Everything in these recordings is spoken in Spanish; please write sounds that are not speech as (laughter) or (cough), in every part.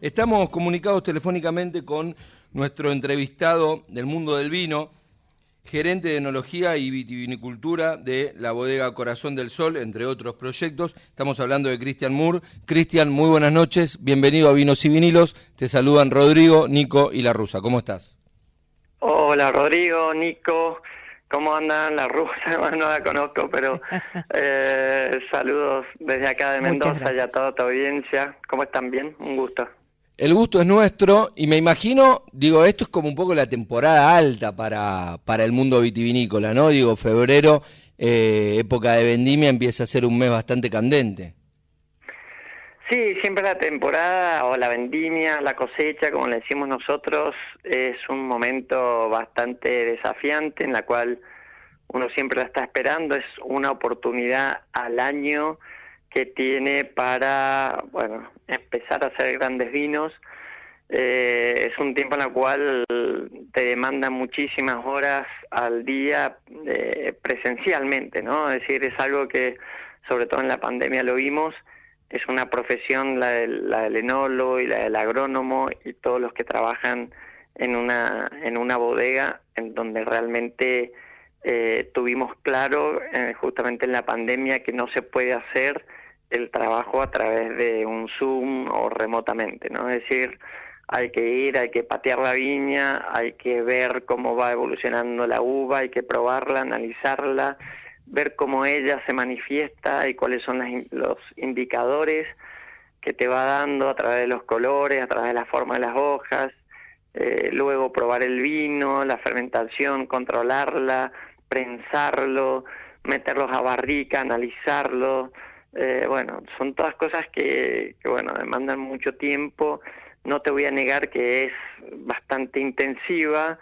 Estamos comunicados telefónicamente con nuestro entrevistado del mundo del vino, gerente de enología y vitivinicultura de la bodega Corazón del Sol, entre otros proyectos. Estamos hablando de Cristian Moore. Cristian, muy buenas noches, bienvenido a Vinos y Vinilos. Te saludan Rodrigo, Nico y La Rusa. ¿Cómo estás? Hola Rodrigo, Nico. ¿Cómo andan? La rusa, (laughs) no la conozco, pero eh, saludos desde acá de Mendoza y a toda tu audiencia. ¿Cómo están? ¿Bien? Un gusto. El gusto es nuestro y me imagino, digo, esto es como un poco la temporada alta para, para el mundo vitivinícola, ¿no? Digo, febrero, eh, época de vendimia, empieza a ser un mes bastante candente. Sí, siempre la temporada o la vendimia, la cosecha, como le decimos nosotros, es un momento bastante desafiante en la cual uno siempre la está esperando, es una oportunidad al año que tiene para, bueno, empezar a hacer grandes vinos. Eh, es un tiempo en el cual te demandan muchísimas horas al día eh, presencialmente, ¿no? Es decir, es algo que sobre todo en la pandemia lo vimos es una profesión la del, la del enólogo y la del agrónomo y todos los que trabajan en una, en una bodega en donde realmente eh, tuvimos claro eh, justamente en la pandemia que no se puede hacer el trabajo a través de un Zoom o remotamente, ¿no? Es decir, hay que ir, hay que patear la viña, hay que ver cómo va evolucionando la uva, hay que probarla, analizarla, ver cómo ella se manifiesta y cuáles son los indicadores que te va dando a través de los colores, a través de la forma de las hojas, eh, luego probar el vino, la fermentación, controlarla, prensarlo, meterlos a barrica, analizarlo, eh, bueno, son todas cosas que, bueno, demandan mucho tiempo, no te voy a negar que es bastante intensiva,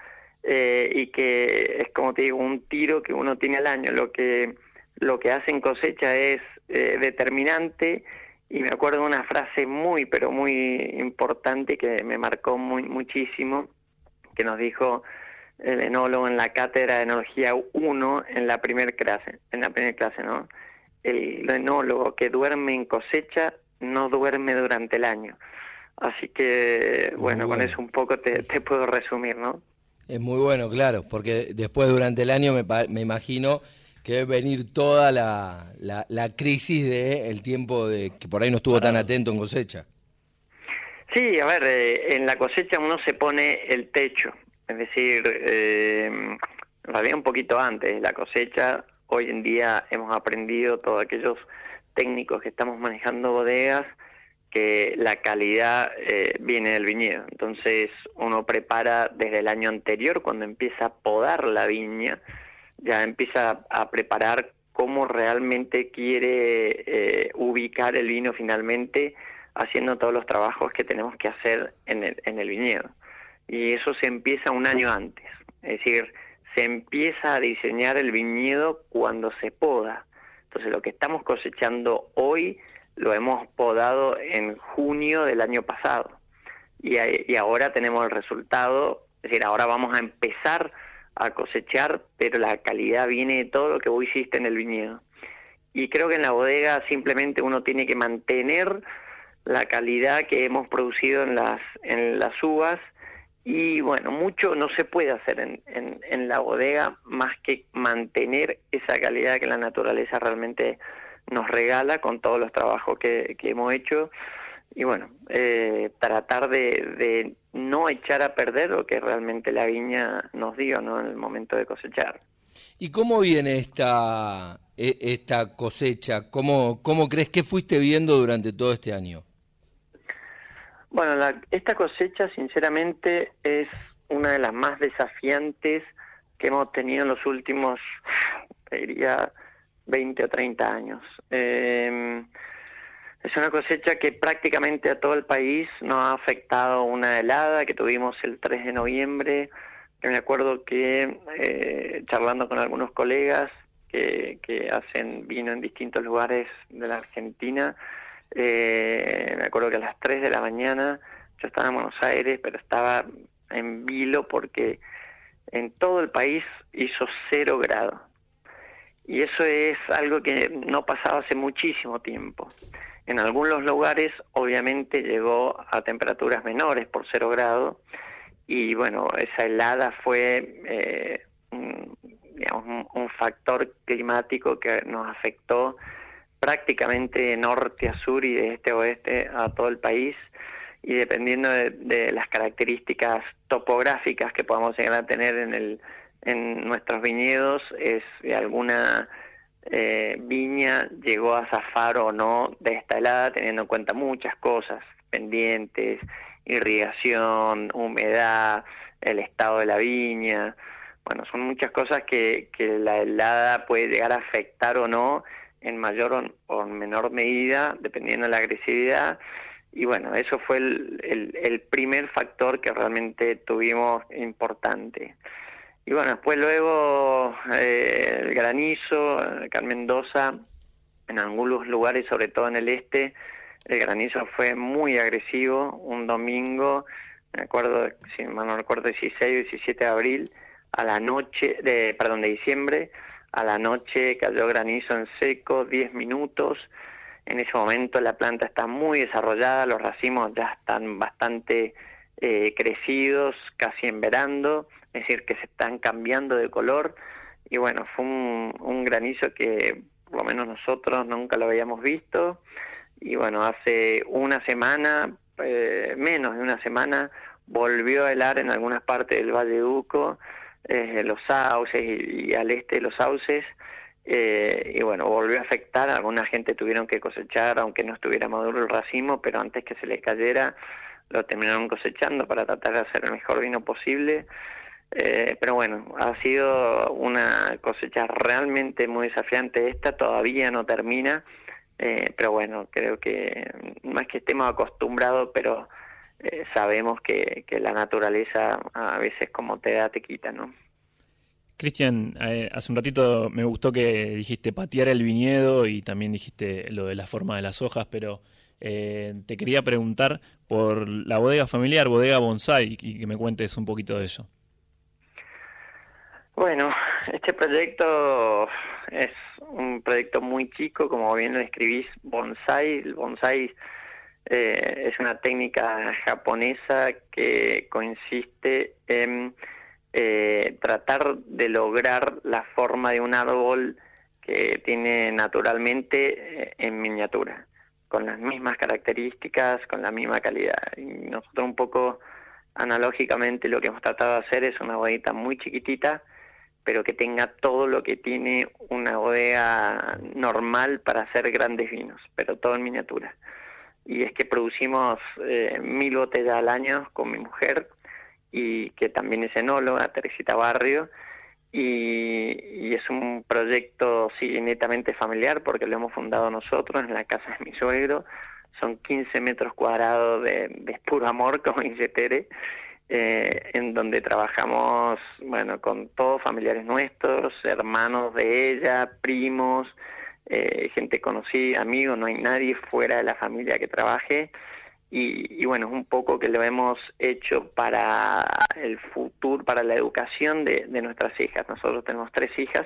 eh, y que es como te digo un tiro que uno tiene al año. Lo que lo que hace en cosecha es eh, determinante y me acuerdo de una frase muy pero muy importante que me marcó muy muchísimo que nos dijo el enólogo en la cátedra de enología 1 en la primera clase en la primera clase no el enólogo que duerme en cosecha no duerme durante el año. Así que bueno, con eso un poco te, te puedo resumir no es muy bueno, claro, porque después durante el año me, me imagino que debe venir toda la, la, crisis del el tiempo de que por ahí no estuvo tan atento en cosecha. Sí, a ver, eh, en la cosecha uno se pone el techo, es decir, eh, en realidad un poquito antes de la cosecha, hoy en día hemos aprendido todos aquellos técnicos que estamos manejando bodegas, que la calidad eh, viene del viñedo. Entonces uno prepara desde el año anterior, cuando empieza a podar la viña, ya empieza a preparar cómo realmente quiere eh, ubicar el vino finalmente, haciendo todos los trabajos que tenemos que hacer en el, en el viñedo. Y eso se empieza un año antes. Es decir, se empieza a diseñar el viñedo cuando se poda. Entonces lo que estamos cosechando hoy lo hemos podado en junio del año pasado y, ahora tenemos el resultado, es decir, ahora vamos a empezar a cosechar, pero la calidad viene de todo lo que vos hiciste en el viñedo. Y creo que en la bodega simplemente uno tiene que mantener la calidad que hemos producido en las, en las uvas y bueno, mucho no se puede hacer en, en, en la bodega más que mantener esa calidad que la naturaleza realmente nos regala con todos los trabajos que, hemos hecho y bueno, eh, tratar de, no echar a perder lo que realmente la viña nos dio ¿no? en el momento de cosechar. ¿Y cómo viene esta, e, esta cosecha? ¿Cómo, ¿Cómo crees que fuiste viendo durante todo este año? Bueno, esta cosecha sinceramente es una de las más desafiantes que hemos tenido en los últimos, (sighs) diría, 20 o 30 años. Eh, es una cosecha que prácticamente a todo el país nos ha afectado una helada que tuvimos el 3 de noviembre, que me acuerdo que eh, charlando con algunos colegas que, que, hacen vino en distintos lugares de la Argentina, eh, me acuerdo que a las 3 de la mañana yo estaba en Buenos Aires, pero estaba en vilo porque en todo el país hizo cero grado y eso es algo que no pasaba hace muchísimo tiempo. En algunos lugares, obviamente, llegó a temperaturas menores por cero grado y bueno, esa helada fue eh, digamos, un, factor climático que nos afectó prácticamente de norte a sur y de este a oeste a todo el país y dependiendo de, las características topográficas que podamos llegar a tener en, el, en nuestros viñedos, es de alguna eh, viña llegó a zafar o no de esta helada, teniendo en cuenta muchas cosas pendientes, irrigación, humedad, el estado de la viña. Bueno, son muchas cosas que, que la helada puede llegar a afectar o no en mayor o, menor medida, dependiendo de la agresividad. Y bueno, eso fue el, el, primer factor que realmente tuvimos importante. Y bueno, después luego eh, el granizo, acá en Mendoza, en algunos lugares, sobre todo en el este, el granizo fue muy agresivo. Un domingo, me acuerdo, si mal no recuerdo, 16 o 17 de abril, a la noche, de, perdón, de diciembre, a la noche cayó granizo en seco, 10 minutos. En ese momento la planta está muy desarrollada, los racimos ya están bastante eh, crecidos, casi enverando es decir, que se están cambiando de color. Y bueno, fue un, granizo que por lo menos nosotros nunca lo habíamos visto. Y bueno, hace una semana, eh, menos de una semana, volvió a helar en algunas partes del Valle de Uco, eh, los sauces y, al este los sauces. Eh, y bueno, volvió a afectar, alguna gente tuvieron que cosechar, aunque no estuviera maduro el racimo, pero antes que se les cayera, lo terminaron cosechando para tratar de hacer el mejor vino posible. Eh, pero bueno, ha sido una cosecha realmente muy desafiante esta, todavía no termina, eh, pero bueno, creo que más que estemos acostumbrados, pero eh, sabemos que, que, la naturaleza a veces como te da, te quita, ¿no? Cristian, hace un ratito me gustó que dijiste patear el viñedo y también dijiste lo de la forma de las hojas, pero te quería preguntar por la bodega familiar, bodega bonsai, y que me cuentes un poquito de eso. Bueno, este proyecto es un proyecto muy chico, como bien lo escribís, bonsai. El bonsai eh, es una técnica japonesa que consiste en eh, tratar de lograr la forma de un árbol que tiene naturalmente eh, en miniatura, con las mismas características, con la misma calidad. Y nosotros un poco analógicamente lo que hemos tratado de hacer es una bodita muy chiquitita, pero que tenga todo lo que tiene una bodega normal para hacer grandes vinos, pero todo en miniatura. Y es que producimos eh, mil botellas al año con mi mujer, y que también es enóloga, Teresita Barrio, y, es un proyecto sí, netamente familiar porque lo hemos fundado nosotros en la casa de mi suegro. Son 15 metros cuadrados de, puro amor, (laughs) como dice eh, en donde trabajamos, bueno, con todos familiares nuestros, hermanos de ella, primos, eh, gente conocida, amigos, no hay nadie fuera de la familia que trabaje. Y, bueno, es un poco que lo hemos hecho para el futuro, para la educación de, nuestras hijas. Nosotros tenemos tres hijas,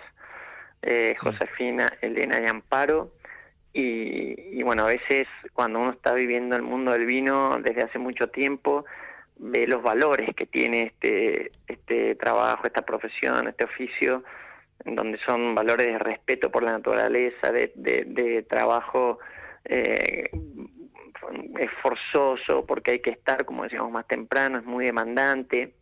eh, Josefina, Elena y Amparo. Y, y, bueno, a veces cuando uno está viviendo el mundo del vino desde hace mucho tiempo, ve los valores que tiene este, este trabajo, esta profesión, este oficio, donde son valores de respeto por la naturaleza, de, de, trabajo eh, esforzoso, porque hay que estar, como decíamos más temprano, es muy demandante,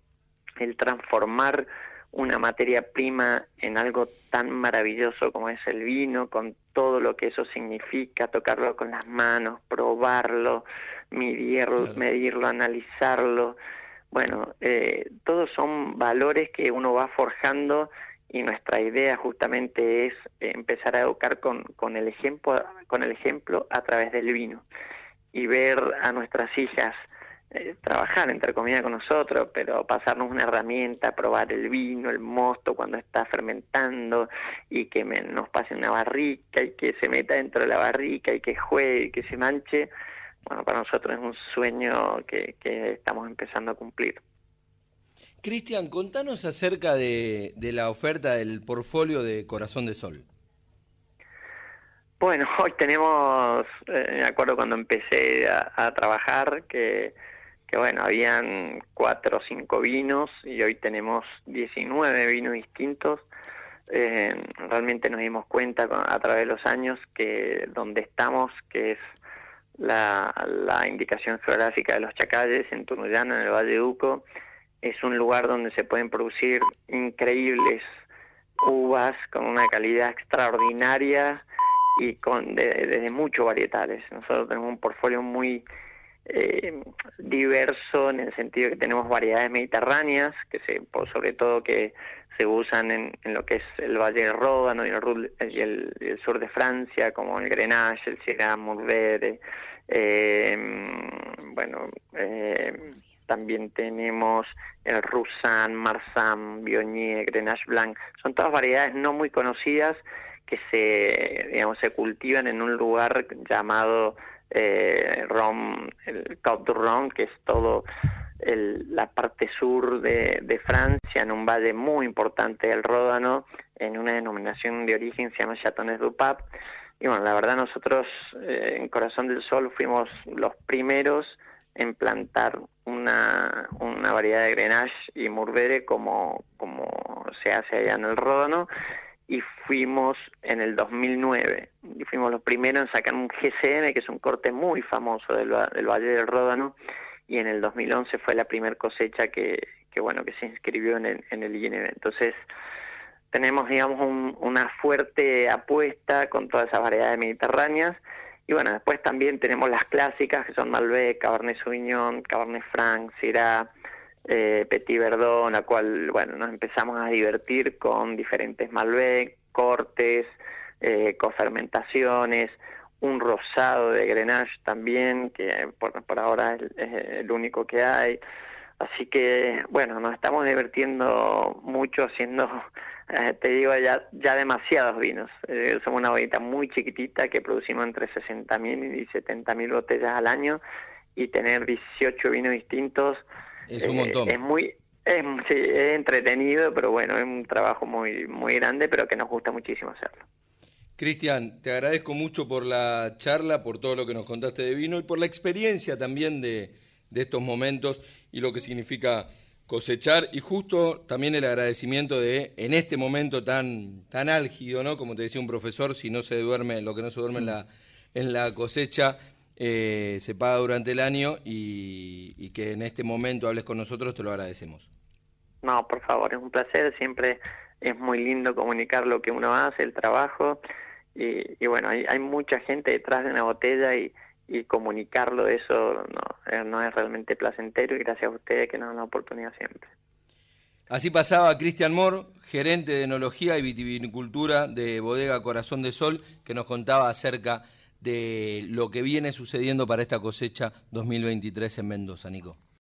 el transformar una materia prima en algo tan maravilloso como es el vino, con todo lo que eso significa, tocarlo con las manos, probarlo, medirlo, medirlo analizarlo. Bueno, eh, todos son valores que uno va forjando y nuestra idea justamente es empezar a educar con, con, el ejemplo, con el ejemplo a través del vino y ver a nuestras hijas eh, trabajar entre comillas con nosotros, pero pasarnos una herramienta, probar el vino, el mosto cuando está fermentando y que nos pase una barrica y que se meta dentro de la barrica y que juegue y que se manche, bueno, para nosotros es un sueño que, estamos empezando a cumplir. Cristian, contanos acerca de, la oferta del portfolio de Corazón de Sol. Bueno, (laughs) hoy tenemos, eh, me acuerdo cuando empecé a, trabajar, que, que, bueno, habían cuatro o cinco vinos y hoy tenemos 19 vinos distintos. Eh, realmente nos dimos cuenta a través de los años que donde estamos, que es la, la indicación geográfica de los Chacalles, en Tunuyana, en el Valle de Uco, es un lugar donde se pueden producir increíbles uvas con una calidad extraordinaria y con desde muchos varietales. Nosotros tenemos un portfolio muy eh, diverso en el sentido que tenemos variedades mediterráneas, que se, sobre todo que se usan en, en, lo que es el Valle del Ródano y el, el, sur de Francia, como el Grenache, el Syrah, Mourvedre, eh, bueno, eh, también tenemos el Roussan, Marsan, Bionier, Grenache Blanc, son todas variedades no muy conocidas que se, digamos, se cultivan en un lugar llamado eh, Rom, el Côte du que es todo la parte sur de, Francia, en un valle muy importante del Ródano, en una denominación de origen se llama Chatones du Pape. Y bueno, la verdad nosotros eh, en Corazón del Sol fuimos los primeros en plantar una, una variedad de Grenache y Mourvedre como, como se hace allá en el Ródano. Y fuimos en el 2009 y fuimos los primeros en sacar un GCM que es un corte muy famoso del, del Valle del Ródano. Y en el 2011 fue la primera cosecha que, que bueno que se inscribió en el, en el INB. Entonces tenemos digamos una fuerte apuesta con todas esas variedades mediterráneas y bueno después también tenemos las clásicas que son Malbec, Cabernet Sauvignon, Cabernet Franc, Syrah, eh, Petit Verdon, la cual bueno nos empezamos a divertir con diferentes Malbec, cortes, eh, cofermentaciones un rosado de Grenache también, que por, ahora es, el único que hay. Así que, bueno, nos estamos divirtiendo mucho haciendo, eh, te digo, ya, ya demasiados vinos. Eh, somos una bodita muy chiquitita que producimos entre 60.000 y 70.000 botellas al año y tener 18 vinos distintos es un montón. Eh, es muy es, es entretenido, pero bueno, es un trabajo muy muy grande, pero que nos gusta muchísimo hacerlo. Cristian, te agradezco mucho por la charla, por todo lo que nos contaste de vino y por la experiencia también de, estos momentos y lo que significa cosechar y justo también el agradecimiento de en este momento tan tan álgido, ¿no? Como te decía un profesor, si no se duerme, lo que no se duerme en la en la cosecha eh, se paga durante el año y, y, que en este momento hables con nosotros, te lo agradecemos. No, por favor, es un placer, siempre es muy lindo comunicar lo que uno hace, el trabajo y, bueno, hay, hay, mucha gente detrás de una botella y, y comunicarlo, eso no, eh, no es realmente placentero y gracias a ustedes que nos dan la oportunidad siempre. Así pasaba Cristian Moore, gerente de enología y vitivinicultura de Bodega Corazón de Sol, que nos contaba acerca de lo que viene sucediendo para esta cosecha 2023 en Mendoza, Nico.